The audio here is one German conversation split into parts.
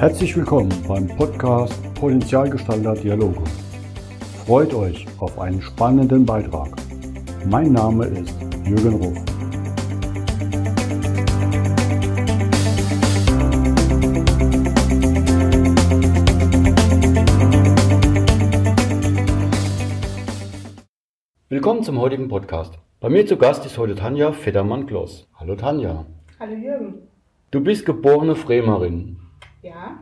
Herzlich willkommen beim Podcast Potenzialgestalter Dialoge. Freut euch auf einen spannenden Beitrag. Mein Name ist Jürgen Ruf. Willkommen zum heutigen Podcast. Bei mir zu Gast ist heute Tanja Federmann-Kloss. Hallo Tanja. Hallo Jürgen. Du bist geborene Fremerin. Ja,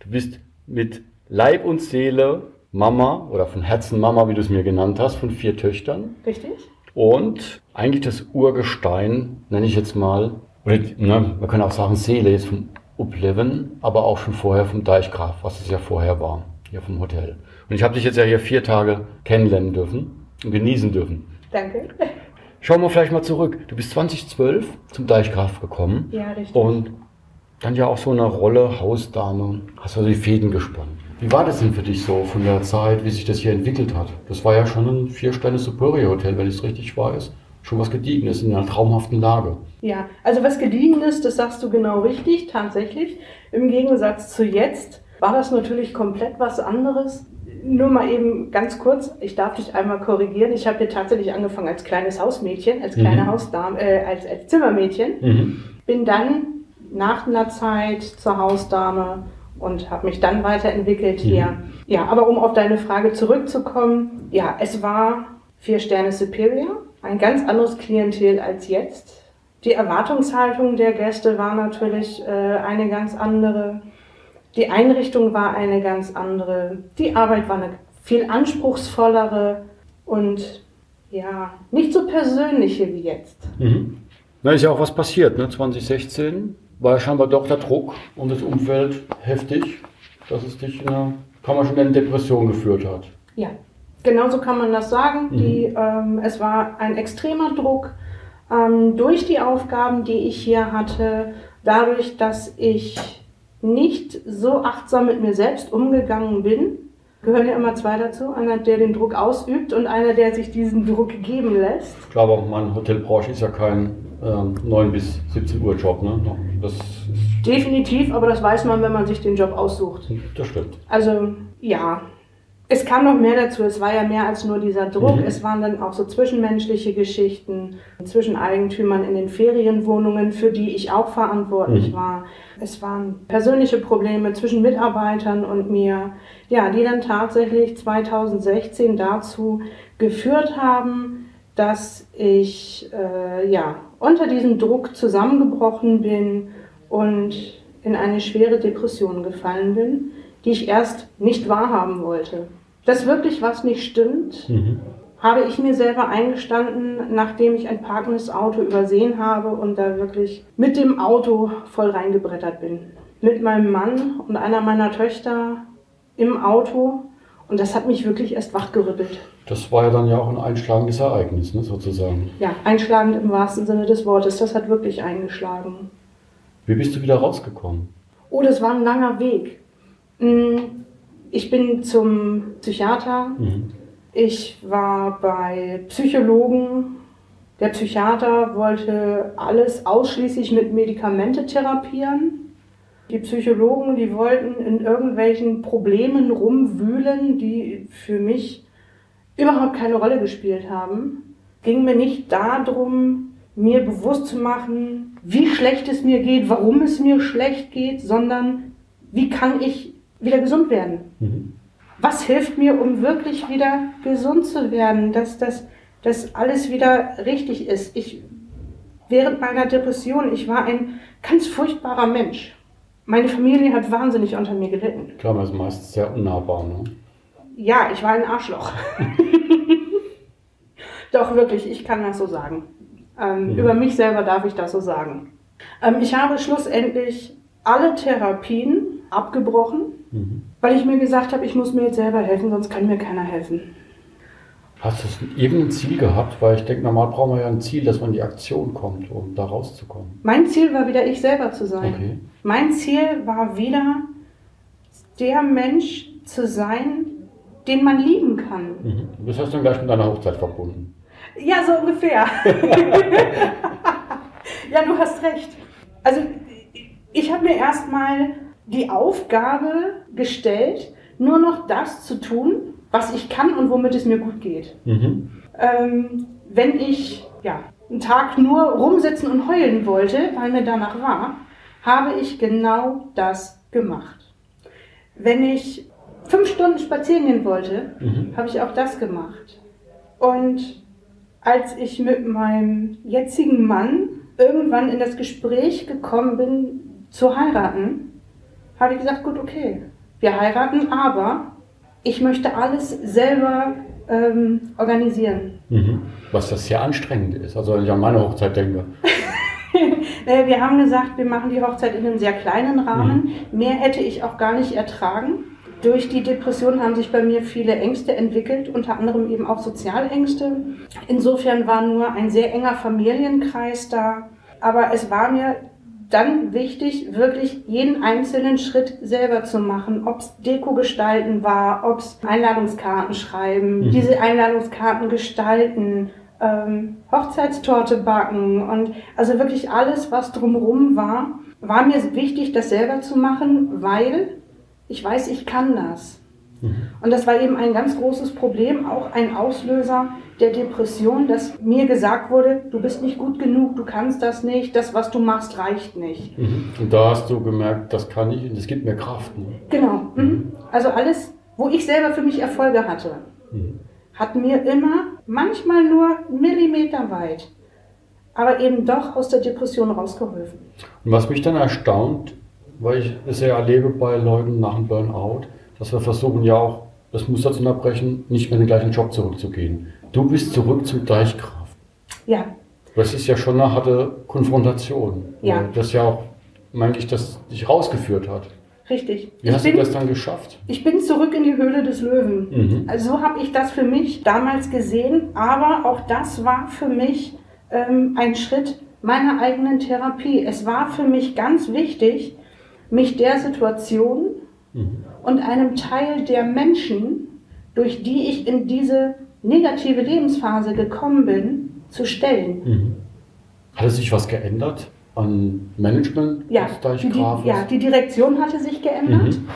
Du bist mit Leib und Seele Mama oder von Herzen Mama, wie du es mir genannt hast, von vier Töchtern. richtig? Und eigentlich das Urgestein, nenne ich jetzt mal, oder ne, man kann auch sagen Seele jetzt vom Upleven, aber auch schon vorher vom Deichgraf, was es ja vorher war, hier vom Hotel. Und ich habe dich jetzt ja hier vier Tage kennenlernen dürfen und genießen dürfen. Danke. Schauen wir vielleicht mal zurück. Du bist 2012 zum Deichgraf gekommen. Ja, richtig. Und dann ja auch so eine Rolle Hausdame. Hast also die Fäden gespannt. Wie war das denn für dich so von der Zeit, wie sich das hier entwickelt hat? Das war ja schon ein Vier-Sterne Superior Hotel, wenn ich es richtig weiß. Schon was Gediegenes in einer traumhaften Lage. Ja, also was gediegen ist, das sagst du genau richtig, tatsächlich. Im Gegensatz zu jetzt war das natürlich komplett was anderes. Nur mal eben ganz kurz, ich darf dich einmal korrigieren. Ich habe hier tatsächlich angefangen als kleines Hausmädchen, als kleine Mhm. Hausdame, äh, als, als Zimmermädchen. Mhm. Bin dann nach einer Zeit zur Hausdame und habe mich dann weiterentwickelt hier. Ja, aber um auf deine Frage zurückzukommen, ja, es war vier Sterne Superior, ein ganz anderes Klientel als jetzt. Die Erwartungshaltung der Gäste war natürlich äh, eine ganz andere. Die Einrichtung war eine ganz andere. Die Arbeit war eine viel anspruchsvollere und ja, nicht so persönliche wie jetzt. Mhm. Da ist ja auch was passiert, ne? 2016 war scheinbar doch der Druck und das Umfeld heftig, dass es dich in eine, kann man schon in eine Depression geführt hat. Ja, genauso kann man das sagen. Mhm. Die, ähm, es war ein extremer Druck ähm, durch die Aufgaben, die ich hier hatte, dadurch, dass ich nicht so achtsam mit mir selbst umgegangen bin. Gehören ja immer zwei dazu, einer, der den Druck ausübt und einer, der sich diesen Druck geben lässt. Ich glaube auch, meine Hotelbranche ist ja kein ähm, 9 bis 17 Uhr Job, ne? Das, ist, Definitiv, aber das weiß man, wenn man sich den Job aussucht. das stimmt. Also ja, es kam noch mehr dazu. Es war ja mehr als nur dieser Druck. Mhm. Es waren dann auch so zwischenmenschliche Geschichten zwischen Eigentümern in den Ferienwohnungen, für die ich auch verantwortlich Mhm. war. Es waren persönliche Probleme zwischen Mitarbeitern und mir, ja, die dann tatsächlich 2016 dazu geführt haben, dass ich äh, ja unter diesem Druck zusammengebrochen bin und in eine schwere Depression gefallen bin, die ich erst nicht wahrhaben wollte. Dass wirklich was nicht stimmt, Mhm. Habe ich mir selber eingestanden, nachdem ich ein parkendes Auto übersehen habe und da wirklich mit dem Auto voll reingebrettert bin. Mit meinem Mann und einer meiner Töchter im Auto und das hat mich wirklich erst wachgerüttelt. Das war ja dann ja auch ein einschlagendes Ereignis, ne, sozusagen. Ja, einschlagend im wahrsten Sinne des Wortes. Das hat wirklich eingeschlagen. Wie bist du wieder rausgekommen? Oh, das war ein langer Weg. Mm, Ich bin zum Psychiater. Mhm. Ich war bei Psychologen. Der Psychiater wollte alles ausschließlich mit Medikamente therapieren. Die Psychologen, die wollten in irgendwelchen Problemen rumwühlen, die für mich überhaupt keine Rolle gespielt haben. Ging mir nicht darum, mir bewusst zu machen, wie schlecht es mir geht, warum es mir schlecht geht, sondern wie kann ich wieder gesund werden? Mhm. Was hilft mir, um wirklich wieder gesund zu werden, dass das dass alles wieder richtig ist? Ich, während meiner Depression, ich war ein ganz furchtbarer Mensch. Meine Familie hat wahnsinnig unter mir gelitten. Klar, man ist meistens sehr unnahbar, ne? Ja, ich war ein Arschloch. Doch, wirklich, ich kann das so sagen. Ähm, Mhm. Über mich selber darf ich das so sagen. Ähm, ich habe schlussendlich alle Therapien abgebrochen, Mhm. Weil ich mir gesagt habe, ich muss mir jetzt selber helfen, sonst kann mir keiner helfen. Hast du irgendein Ziel gehabt? Weil ich denke, normal brauchen wir ja ein Ziel, dass man in die Aktion kommt, um da rauszukommen. Mein Ziel war wieder, ich selber zu sein. Okay. Mein Ziel war wieder, der Mensch zu sein, den man lieben kann. Mhm. Das hast du dann gleich mit deiner Hochzeit verbunden. Ja, so ungefähr. ja, du hast recht. Also ich habe mir erstmal die Aufgabe gestellt, nur noch das zu tun, was ich kann und womit es mir gut geht. Mhm. Ähm, wenn ich ja, einen Tag nur rumsitzen und heulen wollte, weil mir danach war, habe ich genau das gemacht. Wenn ich fünf Stunden spazieren gehen wollte, Mhm. habe ich auch das gemacht. Und als ich mit meinem jetzigen Mann irgendwann in das Gespräch gekommen bin, zu heiraten, habe ich gesagt, gut, okay, wir heiraten, aber ich möchte alles selber ähm, organisieren. Mhm. Was das sehr anstrengend ist. Also wenn ich an meine Hochzeit denke. Wir haben gesagt, wir machen die Hochzeit in einem sehr kleinen Rahmen. Mehr hätte ich auch gar nicht ertragen. Durch die Depression haben sich bei mir viele Ängste entwickelt, unter anderem eben auch Sozialängste. Insofern war nur ein sehr enger Familienkreis da. Aber es war mir dann wichtig, wirklich jeden einzelnen Schritt selber zu machen. Ob es Deko gestalten war, ob es Einladungskarten schreiben, Mhm. diese Einladungskarten gestalten, ähm, Hochzeitstorte backen und also wirklich alles, was drumherum war, war mir wichtig, das selber zu machen, weil ich weiß, ich kann das. Und das war eben ein ganz großes Problem, auch ein Auslöser der Depression, dass mir gesagt wurde, du bist nicht gut genug, du kannst das nicht, das, was du machst, reicht nicht. Mhm. Und da hast du gemerkt, das kann ich und das gibt mir Kraft. Ne? Genau. Mhm. Also alles, wo ich selber für mich Erfolge hatte, Mhm. hat mir immer, manchmal nur Millimeter weit, aber eben doch aus der Depression rausgeholfen. Und was mich dann erstaunt, weil ich es ja erlebe bei Leuten nach dem Burnout, dass wir versuchen ja auch, das Muster zu unterbrechen, nicht mehr in den gleichen Job zurückzugehen. Du bist zurück zum Deichgraf. Ja, Das ist ja schon eine harte Konfrontation. Ja. Das ja auch, meine ich, das dich rausgeführt hat. richtig. Wie hast ich, du bin, das dann geschafft? ich bin zurück in die Höhle des Löwen. Mhm. Also so habe ich das für mich damals gesehen, aber auch das war für mich ähm, ein Schritt meiner eigenen Therapie. Es war für mich ganz wichtig, mich der Situation Mhm. Und einem Teil der Menschen, durch die ich in diese negative Lebensphase gekommen bin, zu stellen. Mhm. Hat es sich was geändert an Management Ja, die, ja, die Direktion hatte sich geändert. Mhm.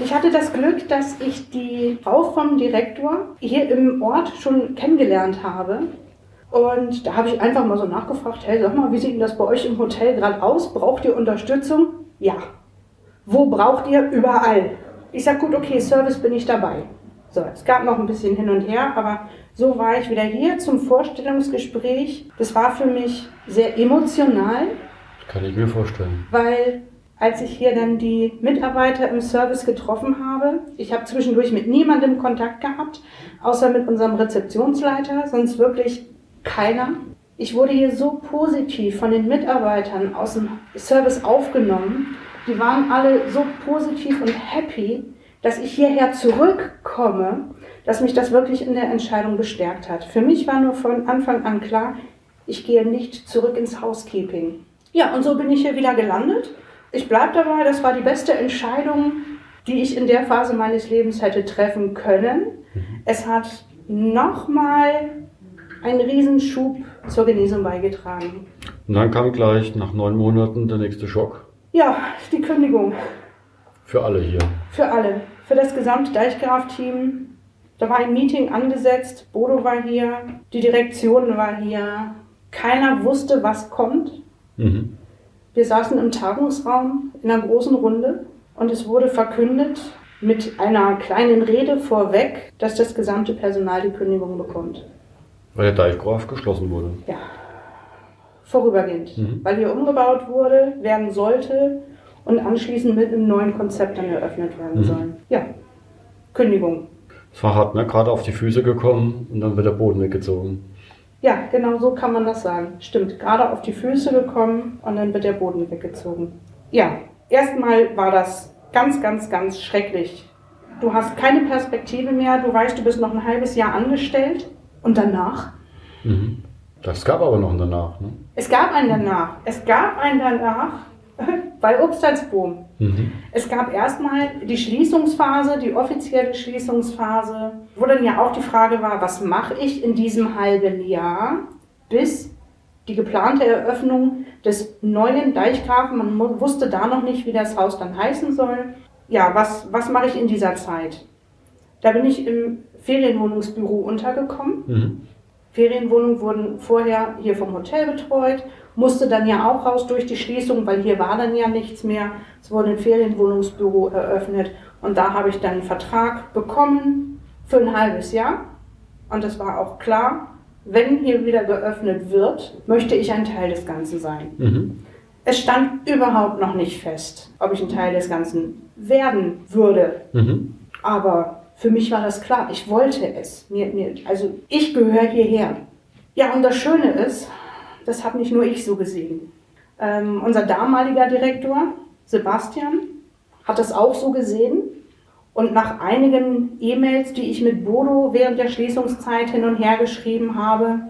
Ich hatte das Glück, dass ich die Frau vom Direktor hier im Ort schon kennengelernt habe. Und da habe ich einfach mal so nachgefragt, hey, sag mal, wie sieht denn das bei euch im Hotel gerade aus? Braucht ihr Unterstützung? Ja. Wo braucht ihr? Überall. Ich sag, gut, okay, Service bin ich dabei. So, es gab noch ein bisschen hin und her, aber so war ich wieder hier zum Vorstellungsgespräch. Das war für mich sehr emotional Kann ich mir vorstellen. weil als ich hier dann die Mitarbeiter im Service getroffen habe, ich habe zwischendurch mit niemandem Kontakt gehabt, außer mit unserem Rezeptionsleiter, sonst wirklich keiner. Ich wurde hier so positiv von den Mitarbeitern aus dem Service aufgenommen. Die waren alle so positiv und happy, dass ich hierher zurückkomme, dass mich das wirklich in der Entscheidung bestärkt hat. Für mich war nur von Anfang an klar, ich gehe nicht zurück ins Housekeeping. Ja, und so bin ich hier wieder gelandet. Ich bleibe dabei, das war die beste Entscheidung, die ich in der Phase meines Lebens hätte treffen können. Es hat nochmal einen Riesenschub zur Genesung beigetragen. Und dann kam gleich nach neun Monaten der nächste Schock. Ja, die Kündigung Für alle hier. für alle, für das gesamte Deichgraf-Team. Da war ein Meeting angesetzt, Bodo war hier, die Direktion war hier. Keiner wusste, was kommt. Mhm. Wir saßen im Tagungsraum in einer großen Runde und es wurde verkündet mit einer kleinen Rede vorweg, dass das gesamte Personal die Kündigung bekommt. Weil der Deichgraf geschlossen wurde. Ja. Vorübergehend. Mhm. Weil hier umgebaut wurde, werden sollte und anschließend mit einem neuen Konzept dann eröffnet werden Mhm. soll. Ja. Kündigung. Es war hart, ne? Gerade auf die Füße gekommen und dann wird der Boden weggezogen. Ja, genau so kann man das sagen. Stimmt, gerade auf die Füße gekommen und dann wird der Boden weggezogen. Ja, erstmal war das ganz, ganz, ganz schrecklich. Du hast keine Perspektive mehr, du weißt, du bist noch ein halbes Jahr angestellt und danach? Mhm. Das gab aber noch einen danach. Ne? Es gab einen danach. Es gab einen danach bei Obst als Boom. Mhm. Es gab erstmal die Schließungsphase, die offizielle Schließungsphase, wo dann ja auch die Frage war, was mache ich in diesem halben Jahr, bis die geplante Eröffnung des neuen Deichgrafen. Man wusste da noch nicht, wie das Haus dann heißen soll. Ja, was, was mache ich in dieser Zeit? Da bin ich im Ferienwohnungsbüro untergekommen. Mhm. Ferienwohnungen wurden vorher hier vom Hotel betreut, musste dann ja auch raus durch die Schließung, weil hier war dann ja nichts mehr. Es wurde ein Ferienwohnungsbüro eröffnet und da habe ich dann einen Vertrag bekommen für ein halbes Jahr. Und es war auch klar, wenn hier wieder geöffnet wird, möchte ich ein Teil des Ganzen sein. Mhm. Es stand überhaupt noch nicht fest, ob ich ein Teil des Ganzen werden würde. Mhm. Aber für mich war das klar. Ich wollte es. Mir, mir, also ich gehöre hierher. Ja, und das Schöne ist, das habe nicht nur ich so gesehen. Ähm, unser damaliger Direktor, Sebastian, hat das auch so gesehen. Und nach einigen E-Mails, die ich mit Bodo während der Schließungszeit hin und her geschrieben habe,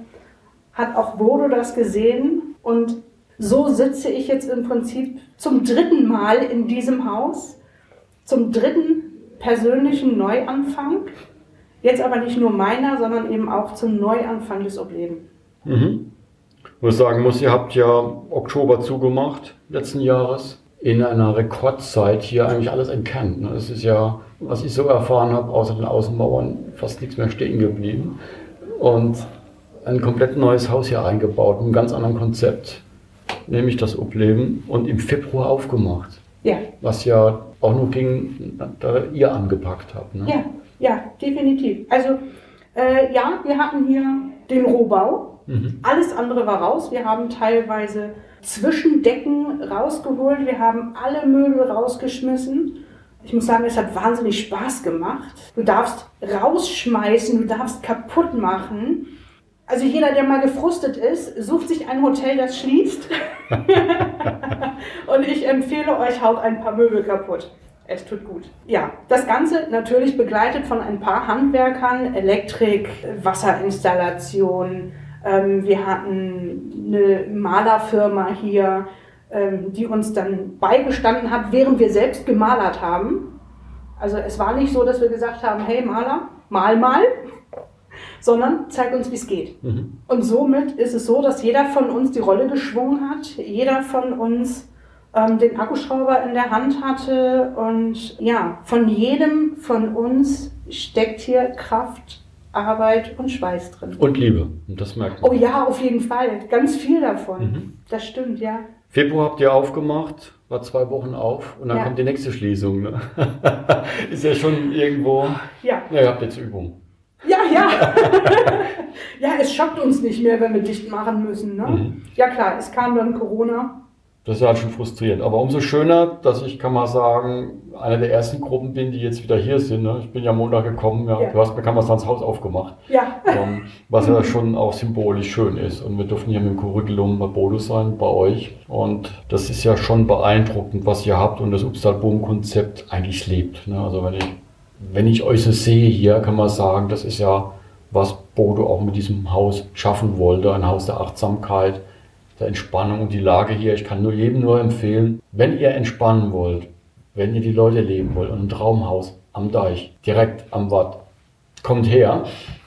hat auch Bodo das gesehen. Und so sitze ich jetzt im Prinzip zum dritten Mal in diesem Haus, zum dritten persönlichen Neuanfang. Jetzt aber nicht nur meiner, sondern eben auch zum Neuanfang des Obleben. Mhm. Ich muss sagen muss, ihr habt ja Oktober zugemacht letzten Jahres. In einer Rekordzeit hier eigentlich alles entkernt. Ne? Das ist ja, was ich so erfahren habe, außer den Außenmauern fast nichts mehr stehen geblieben. Und ein komplett neues Haus hier eingebaut, mit einem ganz anderen Konzept, nämlich das Obleben, und im Februar aufgemacht. Ja. Was ja auch nur ging, da ihr angepackt habt. Ne? Ja, ja, definitiv. Also äh, ja, wir hatten hier den Rohbau. Mhm. Alles andere war raus. Wir haben teilweise Zwischendecken rausgeholt. Wir haben alle Möbel rausgeschmissen. Ich muss sagen, es hat wahnsinnig Spaß gemacht. Du darfst rausschmeißen, du darfst kaputt machen. Also jeder, der mal gefrustet ist, sucht sich ein Hotel, das schließt. und ich empfehle euch, haut ein paar Möbel kaputt. Es tut gut. Ja, das Ganze natürlich begleitet von ein paar Handwerkern, Elektrik, Wasserinstallation. Ähm, wir hatten eine Malerfirma hier, ähm, die uns dann beigestanden hat, während wir selbst gemalert haben. Also es war nicht so, dass wir gesagt haben, hey Maler, mal mal, sondern zeig uns, wie es geht. Mhm. Und somit ist es so, dass jeder von uns die Rolle geschwungen hat, jeder von uns ähm, den Akkuschrauber in der Hand hatte und ja, von jedem von uns steckt hier Kraft, Arbeit und Schweiß drin. Und Liebe, und das merkt man. Oh ja, auf jeden Fall, ganz viel davon. Mhm. Das stimmt, ja. Februar habt ihr aufgemacht, war zwei Wochen auf und dann ja. kommt die nächste Schließung. Ne? ist ja schon irgendwo. Ja. Na, ihr habt jetzt Übung. Ja, ja. ja, es schockt uns nicht mehr, wenn wir dicht machen müssen. Ne? Mhm. Ja klar, es kam dann Corona. Das ist halt schon frustrierend. Aber umso schöner, dass ich, kann mal sagen, einer der ersten Gruppen bin, die jetzt wieder hier sind. Ne? Ich bin ja Montag gekommen, ja, ja. du hast mir das Haus aufgemacht. Ja. Um, was ja schon auch symbolisch schön ist. Und wir dürfen hier mit dem Curriculum bei Bodo sein, bei euch. Und das ist ja schon beeindruckend, was ihr habt und das Upstal-Boom-Konzept eigentlich lebt. Ne? Also wenn ich wenn ich euch so sehe hier, kann man sagen, das ist ja, was Bodo auch mit diesem Haus schaffen wollte, ein Haus der Achtsamkeit, der Entspannung und die Lage hier. Ich kann nur jedem nur empfehlen, wenn ihr entspannen wollt, wenn ihr die Leute leben wollt und ein Traumhaus am Deich, direkt am Watt, kommt her.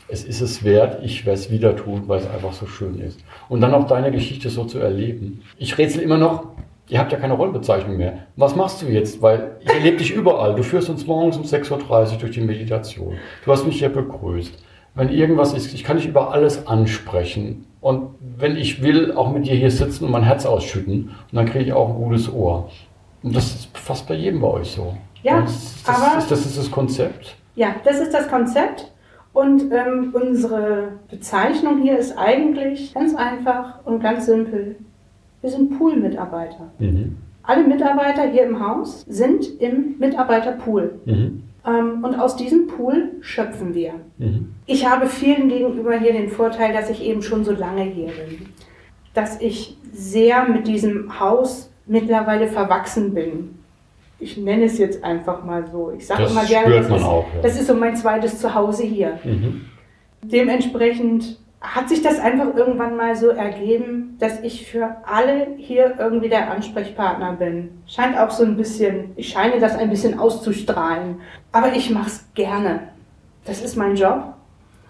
Es ist es wert, ich werde es wieder tun, weil es einfach so schön ist. Und dann auch deine Geschichte so zu erleben. Ich rätsel immer noch, ihr habt ja keine Rollbezeichnung mehr. Was machst du jetzt? Weil ich erlebe dich überall. Du führst uns morgens um 6.30 Uhr durch die Meditation. Du hast mich hier begrüßt. Wenn irgendwas ist, ich kann dich über alles ansprechen. Und wenn ich will, auch mit dir hier sitzen und mein Herz ausschütten. Und dann kriege ich auch ein gutes Ohr. Und das ist fast bei jedem bei euch so. Ja, das, das, aber... Ist, das ist das Konzept. Ja, das ist das Konzept. Und ähm, unsere Bezeichnung hier ist eigentlich ganz einfach und ganz simpel. Wir sind Pool-Mitarbeiter. Mhm. Alle Mitarbeiter hier im Haus sind im Mitarbeiterpool. Mhm. Ähm, und aus diesem Pool schöpfen wir. Mhm. Ich habe vielen gegenüber hier den Vorteil, dass ich eben schon so lange hier bin. Dass ich sehr mit diesem Haus mittlerweile verwachsen bin. Ich nenne es jetzt einfach mal so. Ich sage immer gerne, das, ist, auch, ja. das ist so mein zweites Zuhause hier. Mhm. Dementsprechend hat sich das einfach irgendwann mal so ergeben, dass ich für alle hier irgendwie der Ansprechpartner bin. Scheint auch so ein bisschen, ich scheine das ein bisschen auszustrahlen. Aber ich mache es gerne. Das ist mein Job.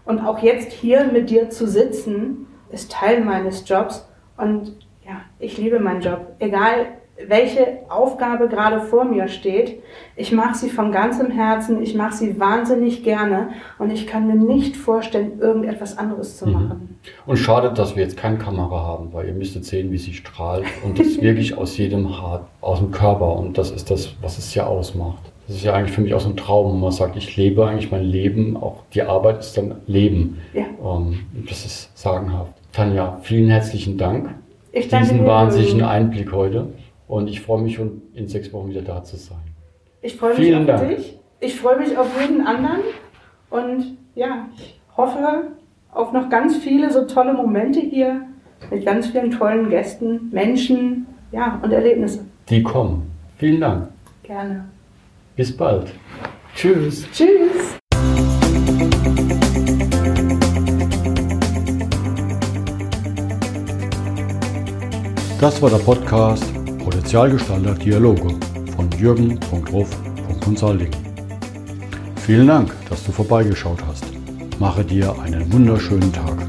Und auch jetzt hier mit dir zu sitzen, ist Teil meines Jobs. Und ja, ich liebe meinen Job. Egal welche Aufgabe gerade vor mir steht, ich mache sie von ganzem Herzen, ich mache sie wahnsinnig gerne und ich kann mir nicht vorstellen, irgendetwas anderes zu machen. Und schade, dass wir jetzt keine Kamera haben, weil ihr müsstet sehen, wie sie strahlt und das wirklich aus jedem Haar, aus dem Körper und das ist das, was es ja ausmacht. Das ist ja eigentlich für mich auch so ein Traum. Man sagt, ich lebe eigentlich mein Leben, auch die Arbeit ist dann Leben. Ja. Ähm, das ist sagenhaft. Tanja, vielen herzlichen Dank. Ich danke Diesen wahnsinnigen Einblick heute. Und ich freue mich schon in sechs Wochen wieder da zu sein. Ich freue mich Vielen auf Dank. dich. Ich freue mich auf jeden anderen. Und ja, ich hoffe auf noch ganz viele so tolle Momente hier mit ganz vielen tollen Gästen, Menschen, ja, und Erlebnisse. Die kommen. Vielen Dank. Gerne. Bis bald. Tschüss. Tschüss. Das war der Podcast Potenzialgestalter Dialoge von jürgen.ruf.consulting. Vielen Dank, dass du vorbeigeschaut hast. Mache dir einen wunderschönen Tag.